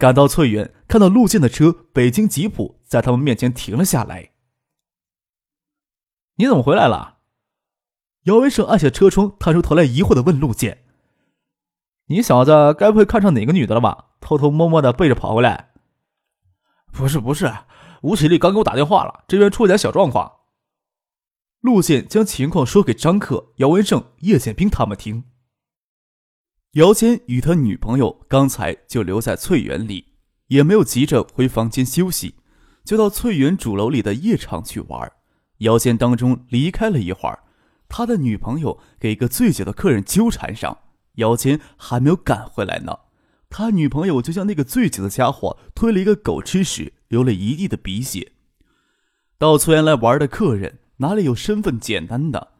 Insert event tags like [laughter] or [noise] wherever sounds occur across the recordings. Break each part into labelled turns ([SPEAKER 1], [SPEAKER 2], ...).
[SPEAKER 1] 赶到翠园，看到陆建的车北京吉普在他们面前停了下来。你怎么回来了？姚文胜按下车窗，探出头来，疑惑的问陆建：“你小子该不会看上哪个女的了吧？偷偷摸摸的背着跑回来？”“
[SPEAKER 2] 不是不是，吴启立刚给我打电话了，这边出了点小状况。”
[SPEAKER 1] 陆建将情况说给张克、姚文胜、叶剑兵他们听。姚坚与他女朋友刚才就留在翠园里，也没有急着回房间休息，就到翠园主楼里的夜场去玩。姚坚当中离开了一会儿，他的女朋友给一个醉酒的客人纠缠上，姚坚还没有赶回来呢，他女朋友就像那个醉酒的家伙推了一个狗吃屎，流了一地的鼻血。到翠园来玩的客人哪里有身份简单的？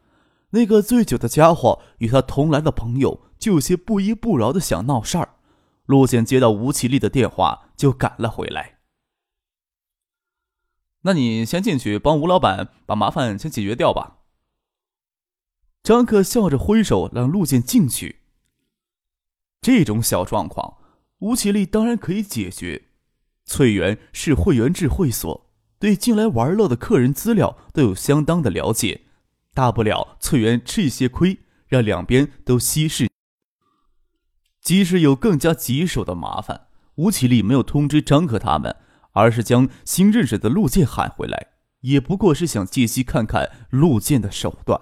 [SPEAKER 1] 那个醉酒的家伙与他同来的朋友。就有些不依不饶的想闹事儿，陆简接到吴绮莉的电话，就赶了回来。
[SPEAKER 2] 那你先进去帮吴老板把麻烦先解决掉吧。
[SPEAKER 1] 张克笑着挥手让陆建进去。这种小状况，吴绮莉当然可以解决。翠园是会员制会所，对进来玩乐的客人资料都有相当的了解，大不了翠园吃一些亏，让两边都稀释。即使有更加棘手的麻烦，吴启立没有通知张克他们，而是将新认识的陆建喊回来，也不过是想借机看看陆建的手段。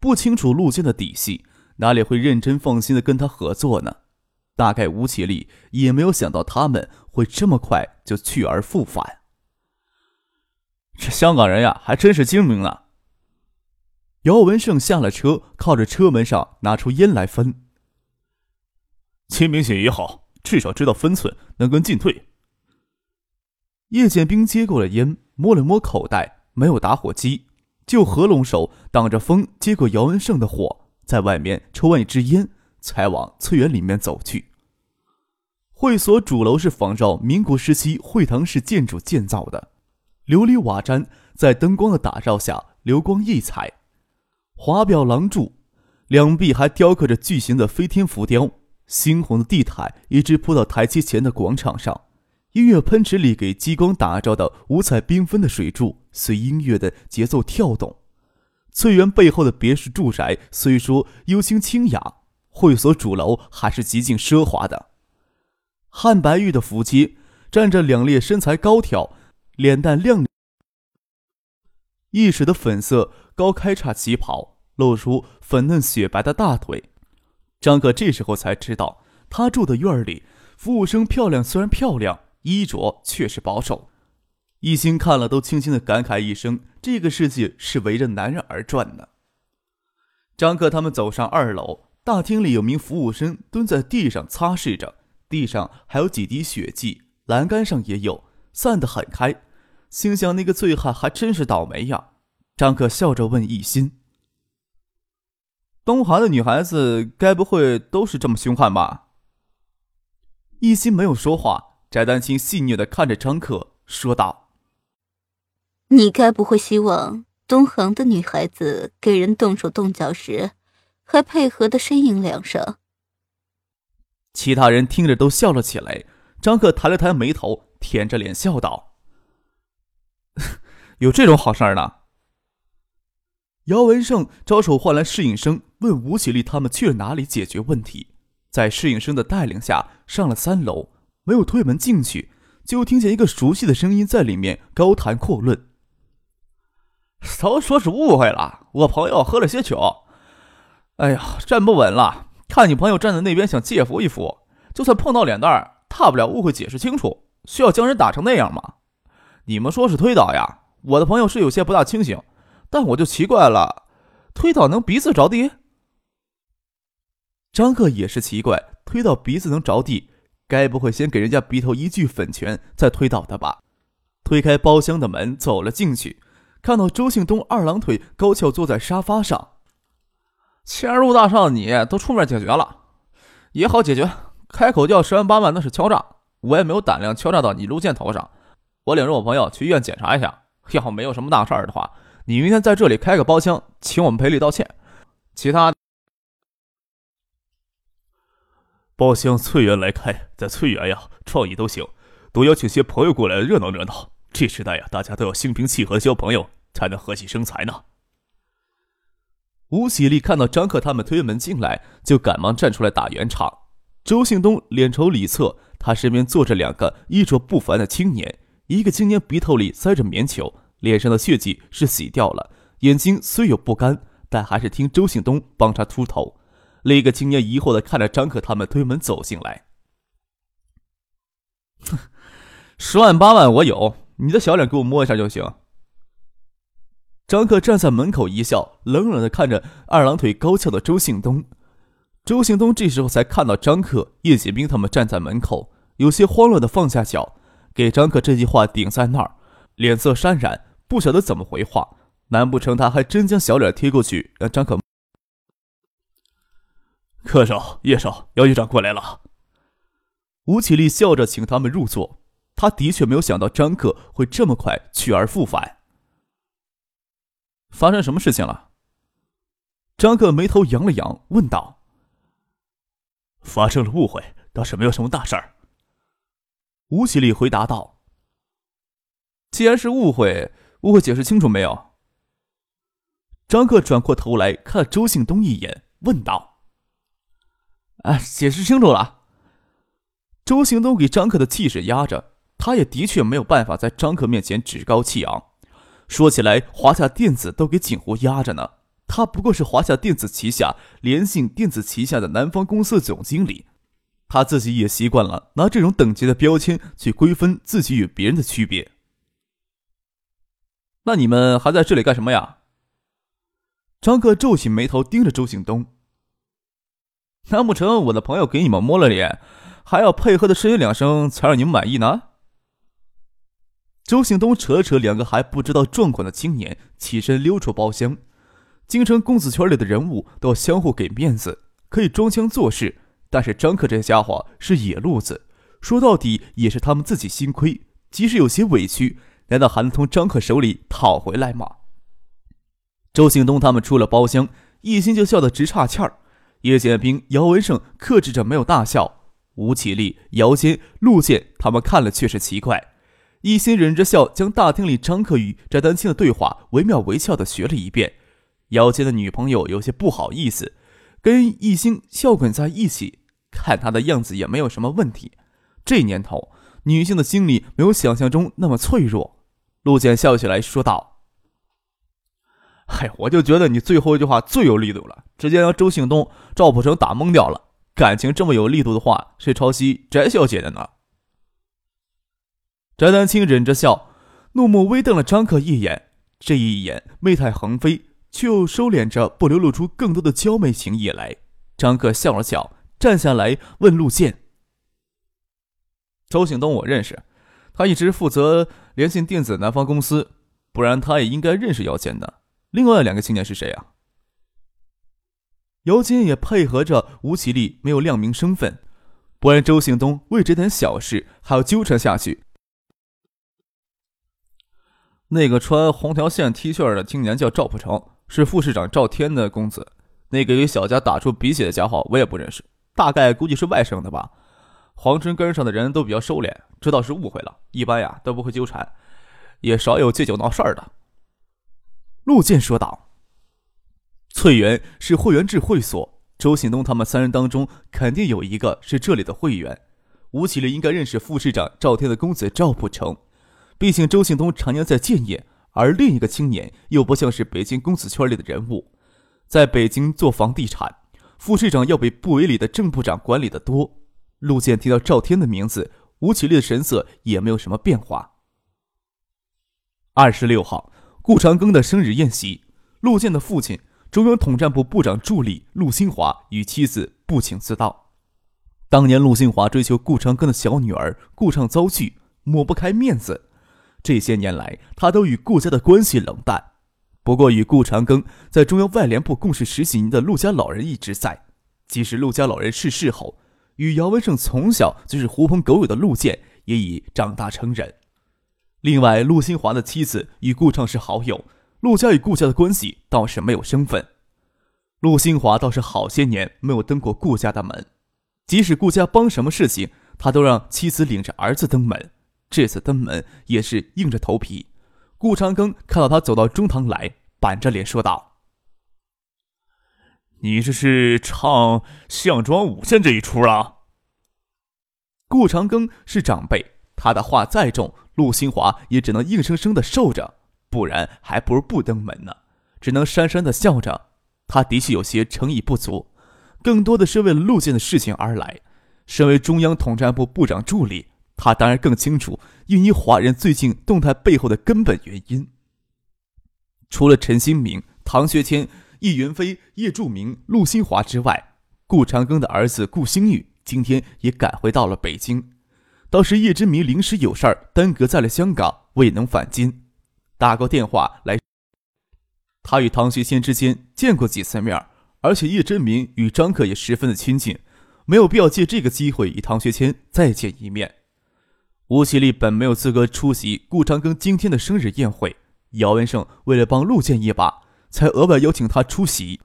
[SPEAKER 1] 不清楚陆建的底细，哪里会认真放心的跟他合作呢？大概吴启立也没有想到他们会这么快就去而复返。
[SPEAKER 2] 这香港人呀，还真是精明啊。
[SPEAKER 1] 姚文胜下了车，靠着车门上拿出烟来分。
[SPEAKER 2] 清明节也好，至少知道分寸，能跟进退。
[SPEAKER 1] 叶剑兵接过了烟，摸了摸口袋，没有打火机，就合拢手挡着风，接过姚文胜的火，在外面抽完一支烟，才往翠园里面走去。会所主楼是仿照民国时期会堂式建筑建造的，琉璃瓦毡在灯光的打照下流光溢彩，华表廊柱，两壁还雕刻着巨型的飞天浮雕。猩红的地毯一直铺到台阶前的广场上，音乐喷池里给激光打照的五彩缤纷的水柱随音乐的节奏跳动。翠园背后的别墅住宅虽说幽清清雅，会所主楼还是极尽奢华的。汉白玉的扶梯站着两列身材高挑、脸蛋亮、一时的粉色高开叉旗袍，露出粉嫩雪白的大腿。张克这时候才知道，他住的院里，服务生漂亮虽然漂亮，衣着却是保守。一心看了都轻轻的感慨一声：“这个世界是围着男人而转的。”张克他们走上二楼，大厅里有名服务生蹲在地上擦拭着，地上还有几滴血迹，栏杆上也有，散得很开。心想那个醉汉还真是倒霉呀。张克笑着问一心。
[SPEAKER 2] 东华的女孩子该不会都是这么凶悍吧？
[SPEAKER 1] 一心没有说话，翟丹青戏谑的看着张可，说道：“
[SPEAKER 3] 你该不会希望东航的女孩子给人动手动脚时，还配合的呻吟两声？”
[SPEAKER 1] 其他人听着都笑了起来。张克抬了抬眉头，舔着脸笑道：“ [laughs]
[SPEAKER 2] 有这种好事呢？”
[SPEAKER 1] 姚文胜招手唤来侍应生，问吴启立他们去了哪里解决问题。在侍应生的带领下，上了三楼，没有推门进去，就听见一个熟悉的声音在里面高谈阔论：“
[SPEAKER 2] 都说是误会了，我朋友喝了些酒，哎呀，站不稳了。看你朋友站在那边，想借扶一扶，就算碰到脸蛋儿，大不了误会解释清楚，需要将人打成那样吗？你们说是推倒呀？我的朋友是有些不大清醒。”但我就奇怪了，推倒能鼻子着地？
[SPEAKER 1] 张克也是奇怪，推到鼻子能着地，该不会先给人家鼻头一记粉拳，再推倒他吧？推开包厢的门，走了进去，看到周信东二郎腿高翘坐在沙发上。
[SPEAKER 2] 迁入大上，你都出面解决了，也好解决。开口就要十万八万，那是敲诈，我也没有胆量敲诈到你陆建头上。我领着我朋友去医院检查一下，要没有什么大事儿的话，你明天在这里开个包厢，请我们赔礼道歉。其他。
[SPEAKER 1] 包厢翠园来开，在翠园呀，创意都行，多邀请些朋友过来热闹热闹。这时代呀，大家都要心平气和交朋友，才能和气生财呢。吴喜利看到张克他们推门进来，就赶忙站出来打圆场。周信东脸朝里侧，他身边坐着两个衣着不凡的青年，一个青年鼻头里塞着棉球，脸上的血迹是洗掉了，眼睛虽有不甘，但还是听周信东帮他秃头。另一个青年疑惑的看着张克他们推门走进来。
[SPEAKER 2] 哼，十万八万我有，你的小脸给我摸一下就行。
[SPEAKER 1] 张克站在门口一笑，冷冷的看着二郎腿高翘的周信东。周信东这时候才看到张克、叶剑兵他们站在门口，有些慌乱的放下脚，给张克这句话顶在那儿，脸色潸然，不晓得怎么回话。难不成他还真将小脸贴过去，让张克？客少、叶少，姚局长过来了。吴启立笑着请他们入座。他的确没有想到张克会这么快去而复返。
[SPEAKER 2] 发生什么事情了？
[SPEAKER 1] 张克眉头扬了扬，问道：“发生了误会，倒是没有什么大事儿。”吴启立回答道：“
[SPEAKER 2] 既然是误会，误会解释清楚没有？”
[SPEAKER 1] 张克转过头来看了周信东一眼，问道。
[SPEAKER 2] 哎，解释清楚了。
[SPEAKER 1] 周行东给张克的气势压着，他也的确没有办法在张克面前趾高气昂。说起来，华夏电子都给锦湖压着呢，他不过是华夏电子旗下联信电子旗下的南方公司总经理，他自己也习惯了拿这种等级的标签去规分自己与别人的区别。
[SPEAKER 2] 那你们还在这里干什么呀？
[SPEAKER 1] 张克皱起眉头盯着周行东。
[SPEAKER 2] 难不成我的朋友给你们摸了脸，还要配合的呻吟两声才让你们满意呢？
[SPEAKER 1] 周信东扯了扯两个还不知道状况的青年，起身溜出包厢。京城公子圈里的人物都相互给面子，可以装腔作势，但是张克这家伙是野路子，说到底也是他们自己心亏，即使有些委屈，难道还能从张克手里讨回来吗？周信东他们出了包厢，一心就笑得直岔气儿。叶剑兵、姚文胜克制着没有大笑，吴启立、姚坚、陆剑他们看了却是奇怪，一心忍着笑，将大厅里张克与翟丹青的对话惟妙惟肖的学了一遍。姚坚的女朋友有些不好意思，跟一心笑滚在一起，看他的样子也没有什么问题。这年头，女性的心理没有想象中那么脆弱。陆剑笑起来说道。
[SPEAKER 2] 嗨，我就觉得你最后一句话最有力度了，直接让周信东、赵普成打懵掉了。感情这么有力度的话，谁抄袭翟小姐的呢？
[SPEAKER 1] 翟丹青忍着笑，怒目微瞪了张克一眼，这一眼媚态横飞，却又收敛着，不流露出更多的娇媚情意来。张克笑了笑，站下来问陆剑：“
[SPEAKER 2] 周信东我认识，他一直负责联信电子南方公司，不然他也应该认识姚坚的。”另外两个青年是谁啊？
[SPEAKER 1] 姚金也配合着吴绮莉，没有亮明身份，不然周信东为这点小事还要纠缠下去。
[SPEAKER 2] 那个穿红条线 T 恤的青年叫赵普成，是副市长赵天的公子。那个给小佳打出鼻血的家伙我也不认识，大概估计是外省的吧。皇城根上的人都比较收敛，知道是误会了，一般呀都不会纠缠，也少有借酒闹事儿的。
[SPEAKER 1] 陆剑说道：“翠园是会员制会所，周信东他们三人当中肯定有一个是这里的会员。吴启立应该认识副市长赵天的公子赵普成，毕竟周信东常年在建业，而另一个青年又不像是北京公子圈里的人物，在北京做房地产，副市长要比部委里的正部长管理的多。”陆剑提到赵天的名字，吴启立的神色也没有什么变化。二十六号。顾长庚的生日宴席，陆建的父亲、中央统战部部长助理陆新华与妻子不请自到。当年陆新华追求顾长庚的小女儿顾畅遭拒，抹不开面子。这些年来，他都与顾家的关系冷淡。不过，与顾长庚在中央外联部共事十几年的陆家老人一直在。即使陆家老人逝世后，与姚文胜从小就是狐朋狗友的陆建也已长大成人。另外，陆新华的妻子与顾畅是好友，陆家与顾家的关系倒是没有生分。陆新华倒是好些年没有登过顾家的门，即使顾家帮什么事情，他都让妻子领着儿子登门。这次登门也是硬着头皮。顾长庚看到他走到中堂来，板着脸说道：“
[SPEAKER 2] 你这是唱项庄舞剑这一出啊？”
[SPEAKER 1] 顾长庚是长辈，他的话再重，陆新华也只能硬生生的受着，不然还不如不登门呢。只能讪讪的笑着。他的确有些诚意不足，更多的是为了陆建的事情而来。身为中央统战部部长助理。他当然更清楚印尼华人最近动态背后的根本原因。除了陈新明、唐学谦、易云飞、叶柱明、陆新华之外，顾长庚的儿子顾星宇今天也赶回到了北京。倒是叶之明临时有事儿耽搁在了香港，未能返京。打过电话来，他与唐学谦之间见过几次面，而且叶真明与张克也十分的亲近，没有必要借这个机会与唐学谦再见一面。吴其立本没有资格出席顾长庚今天的生日宴会，姚文胜为了帮陆建一把，才额外邀请他出席。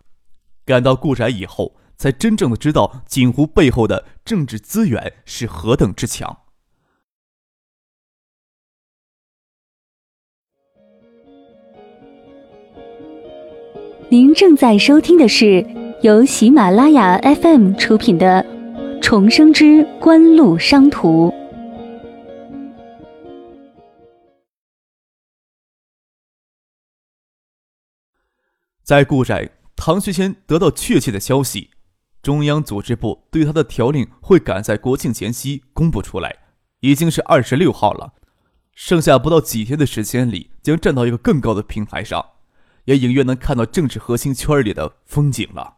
[SPEAKER 1] 赶到顾宅以后，才真正的知道锦湖背后的政治资源是何等之强。
[SPEAKER 4] 您正在收听的是由喜马拉雅 FM 出品的《重生之官路商途》。
[SPEAKER 1] 在顾宅，唐学谦得到确切的消息，中央组织部对他的条令会赶在国庆前夕公布出来，已经是二十六号了，剩下不到几天的时间里，将站到一个更高的平台上，也隐约能看到政治核心圈里的风景了。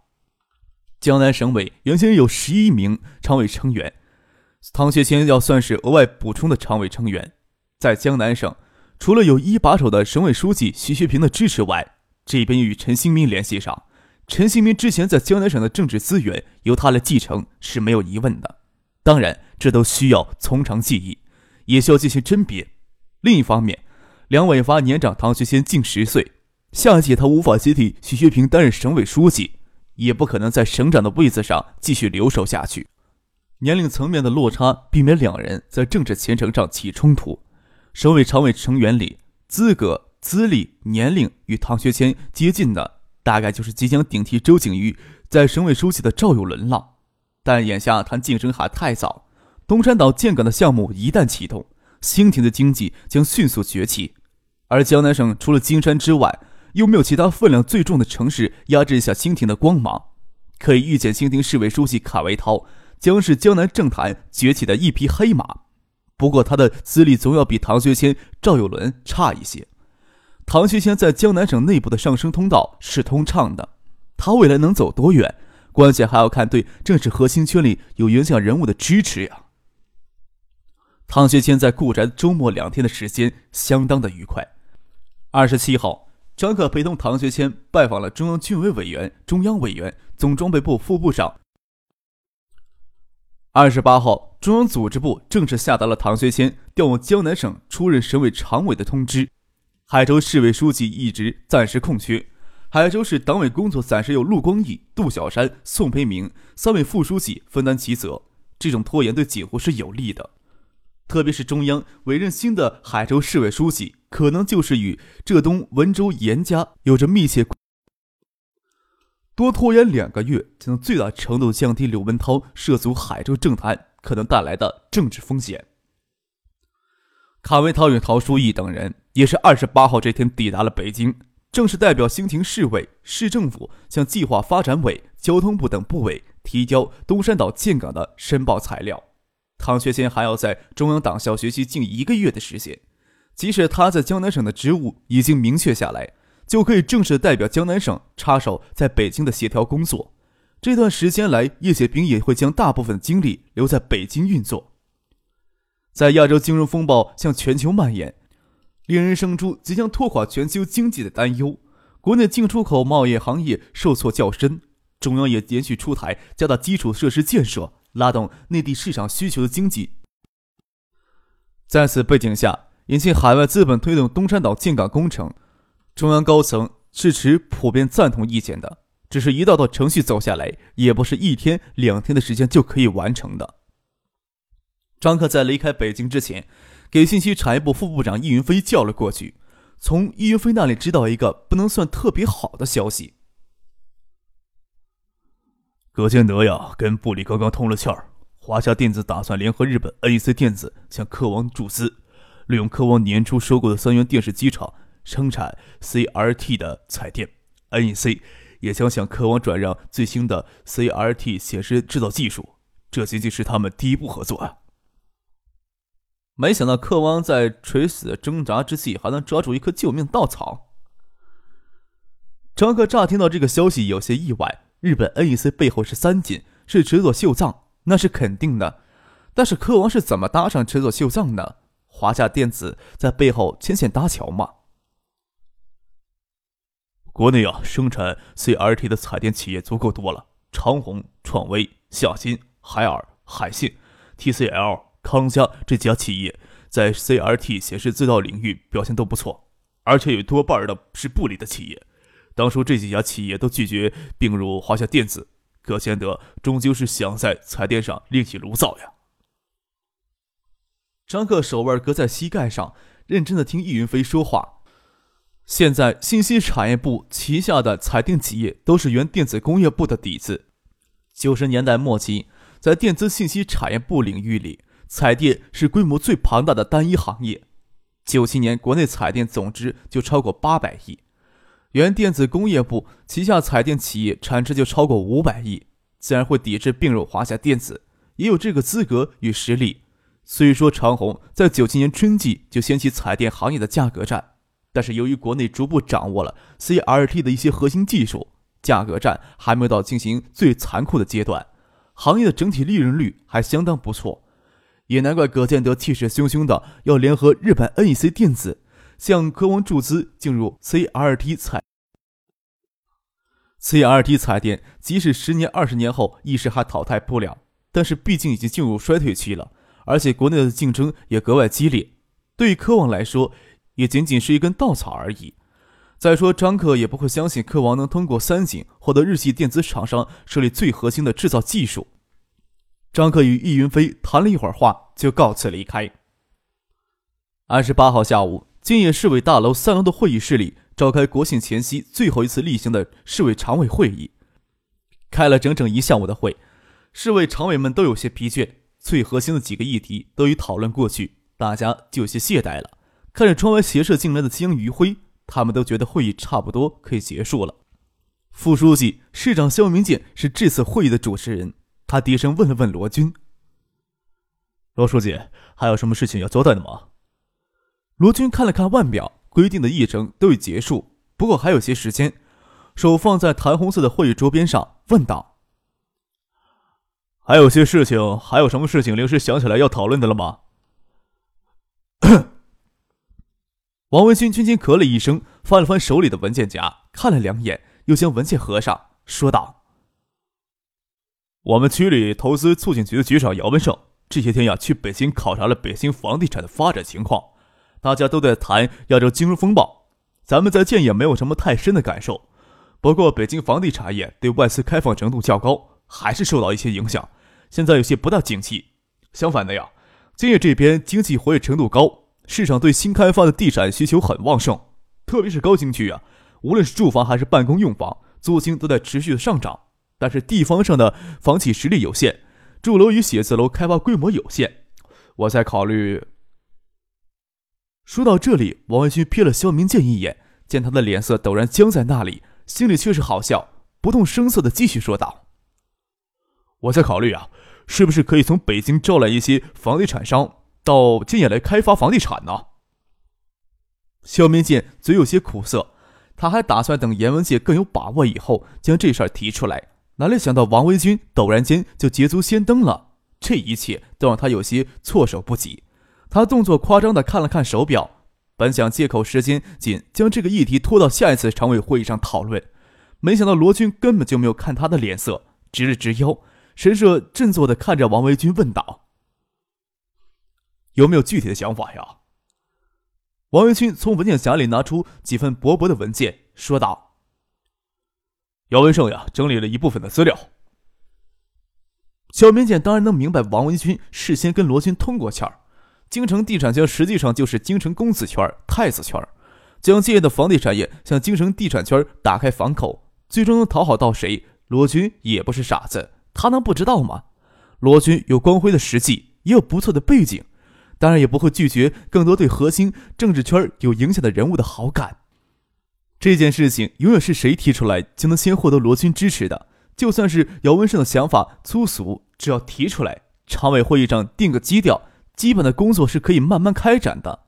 [SPEAKER 1] 江南省委原先有十一名常委成员，唐学谦要算是额外补充的常委成员，在江南省，除了有一把手的省委书记徐学平的支持外，这边与陈新民联系上，陈新民之前在江南省的政治资源由他来继承是没有疑问的。当然，这都需要从长计议，也需要进行甄别。另一方面，梁伟发年长唐学谦近十岁，下届他无法接替徐学平担任省委书记，也不可能在省长的位子上继续留守下去。年龄层面的落差，避免两人在政治前程上起冲突。省委常委成员里资格。资历、年龄与唐学谦接近的，大概就是即将顶替周景瑜在省委书记的赵有伦了。但眼下谈晋升还太早。东山岛建港的项目一旦启动，兴亭的经济将迅速崛起。而江南省除了金山之外，又没有其他分量最重的城市压制一下清廷的光芒。可以预见，清廷市委书记卡维涛将是江南政坛崛起的一匹黑马。不过，他的资历总要比唐学谦、赵有伦差一些。唐学谦在江南省内部的上升通道是通畅的，他未来能走多远，关键还要看对政治核心圈里有影响人物的支持呀。唐学谦在顾宅周末两天的时间相当的愉快。二十七号，张可陪同唐学谦拜访了中央军委委员、中央委员、总装备部副部长。二十八号，中央组织部正式下达了唐学谦调往江南省出任省委常委的通知。海州市委书记一职暂时空缺，海州市党委工作暂时由陆光义、杜小山、宋培明三位副书记分担其责。这种拖延对锦湖是有利的，特别是中央委任新的海州市委书记，可能就是与浙东温州严家有着密切。多拖延两个月，就能最大程度降低刘文涛涉足海州政坛可能带来的政治风险。卡维涛与陶书义等人也是二十八号这天抵达了北京，正式代表兴平市委、市政府向计划发展委、交通部等部委提交东山岛建港的申报材料。唐学谦还要在中央党校学习近一个月的时间，即使他在江南省的职务已经明确下来，就可以正式代表江南省插手在北京的协调工作。这段时间来，叶剑兵也会将大部分精力留在北京运作。在亚洲金融风暴向全球蔓延，令人生出即将拖垮全球经济的担忧。国内进出口贸易行业受挫较深，中央也连续出台加大基础设施建设，拉动内地市场需求的经济。在此背景下，引进海外资本推动东山岛建港工程，中央高层是持普遍赞同意见的。只是一道道程序走下来，也不是一天两天的时间就可以完成的。张克在离开北京之前，给信息产业部副部长易云飞叫了过去。从易云飞那里知道一个不能算特别好的消息：
[SPEAKER 2] 葛建德呀，跟部里刚刚通了气儿。华夏电子打算联合日本 NEC 电子向科王注资，利用科王年初收购的三元电视机厂生产 CRT 的彩电。NEC 也将向科王转让最新的 CRT 显示制造技术，这仅仅是他们第一步合作啊。
[SPEAKER 1] 没想到科王在垂死挣扎之际，还能抓住一棵救命稻草。张克乍听到这个消息有些意外。日本 NEC 背后是三井，是池佐秀藏，那是肯定的。但是科王是怎么搭上池佐秀藏的？华夏电子在背后牵线搭桥吗？
[SPEAKER 2] 国内啊，生产 CRT 的彩电企业足够多了，长虹、创威、夏新、海尔、海信、TCL。康佳这几家企业在 CRT 显示制造领域表现都不错，而且有多半的是部里的企业。当初这几家企业都拒绝并入华夏电子，葛贤德终究是想在彩电上另起炉灶呀。
[SPEAKER 1] 张克手腕搁在膝盖上，认真的听易云飞说话。现在信息产业部旗下的彩电企业都是原电子工业部的底子。九十年代末期，在电子信息产业部领域里。彩电是规模最庞大的单一行业，九七年国内彩电总值就超过八百亿，原电子工业部旗下彩电企业产值就超过五百亿，自然会抵制并入华夏电子，也有这个资格与实力。虽说长虹在九七年春季就掀起彩电行业的价格战，但是由于国内逐步掌握了 CRT 的一些核心技术，价格战还没有到进行最残酷的阶段，行业的整体利润率还相当不错。也难怪葛建德气势汹汹的要联合日本 NEC 电子向科王注资进入 CRT 彩 CRT 彩电，即使十年二十年后一时还淘汰不了，但是毕竟已经进入衰退期了，而且国内的竞争也格外激烈，对于科王来说也仅仅是一根稻草而已。再说张克也不会相信科王能通过三井获得日系电子厂商设立最核心的制造技术。张克与易云飞谈了一会儿话，就告辞离开。二十八号下午，建业市委大楼三楼的会议室里召开国庆前夕最后一次例行的市委常委会议，开了整整一下午的会，市委常委们都有些疲倦，最核心的几个议题都已讨论过去，大家就有些懈怠了。看着窗外斜射进来的江余晖，他们都觉得会议差不多可以结束了。副书记、市长肖明建是这次会议的主持人。他低声问了问罗军：“
[SPEAKER 2] 罗书记，还有什么事情要交代的吗？”
[SPEAKER 1] 罗军看了看腕表，规定的议程都已结束，不过还有些时间，手放在弹红色的会议桌边上，问道：“
[SPEAKER 2] 还有些事情，还有什么事情临时想起来要讨论的了吗？” [coughs]
[SPEAKER 1] 王文军轻轻咳了一声，翻了翻手里的文件夹，看了两眼，又将文件合上，说道。
[SPEAKER 2] 我们区里投资促进局的局长姚文胜这些天呀，去北京考察了北京房地产的发展情况。大家都在谈亚洲金融风暴，咱们在建业没有什么太深的感受。不过，北京房地产业对外资开放程度较高，还是受到一些影响。现在有些不大景气。相反的呀，建业这边经济活跃程度高，市场对新开发的地产需求很旺盛，特别是高新区啊，无论是住房还是办公用房，租金都在持续的上涨。但是地方上的房企实力有限，住楼与写字楼开发规模有限，我在考虑。
[SPEAKER 1] 说到这里，王文勋瞥了肖明建一眼，见他的脸色陡然僵在那里，心里却是好笑，不动声色的继续说道：“
[SPEAKER 2] 我在考虑啊，是不是可以从北京招来一些房地产商到建业来开发房地产呢？”
[SPEAKER 1] 肖明建嘴有些苦涩，他还打算等严文杰更有把握以后将这事儿提出来。哪里想到王维军陡然间就捷足先登了，这一切都让他有些措手不及。他动作夸张地看了看手表，本想借口时间紧将这个议题拖到下一次常委会议上讨论，没想到罗军根本就没有看他的脸色，直了直腰，神色振作地看着王维军问道：“有没有具体的想法呀？”王维军从文件夹里拿出几份薄薄的文件，说道：“
[SPEAKER 2] 姚文胜呀，整理了一部分的资料。”
[SPEAKER 1] 小民警当然能明白王维军事先跟罗军通过气儿。京城地产圈实际上就是京城公子圈、太子圈，将建业的房地产业向京城地产圈打开房口，最终能讨好到谁？罗军也不是傻子，他能不知道吗？罗军有光辉的实际，也有不错的背景，当然也不会拒绝更多对核心政治圈有影响的人物的好感。这件事情永远是谁提出来就能先获得罗军支持的。就算是姚文胜的想法粗俗，只要提出来，常委会议上定个基调。基本的工作是可以慢慢开展的。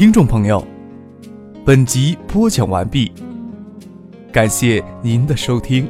[SPEAKER 1] 听众朋友，本集播讲完毕，感谢您的收听。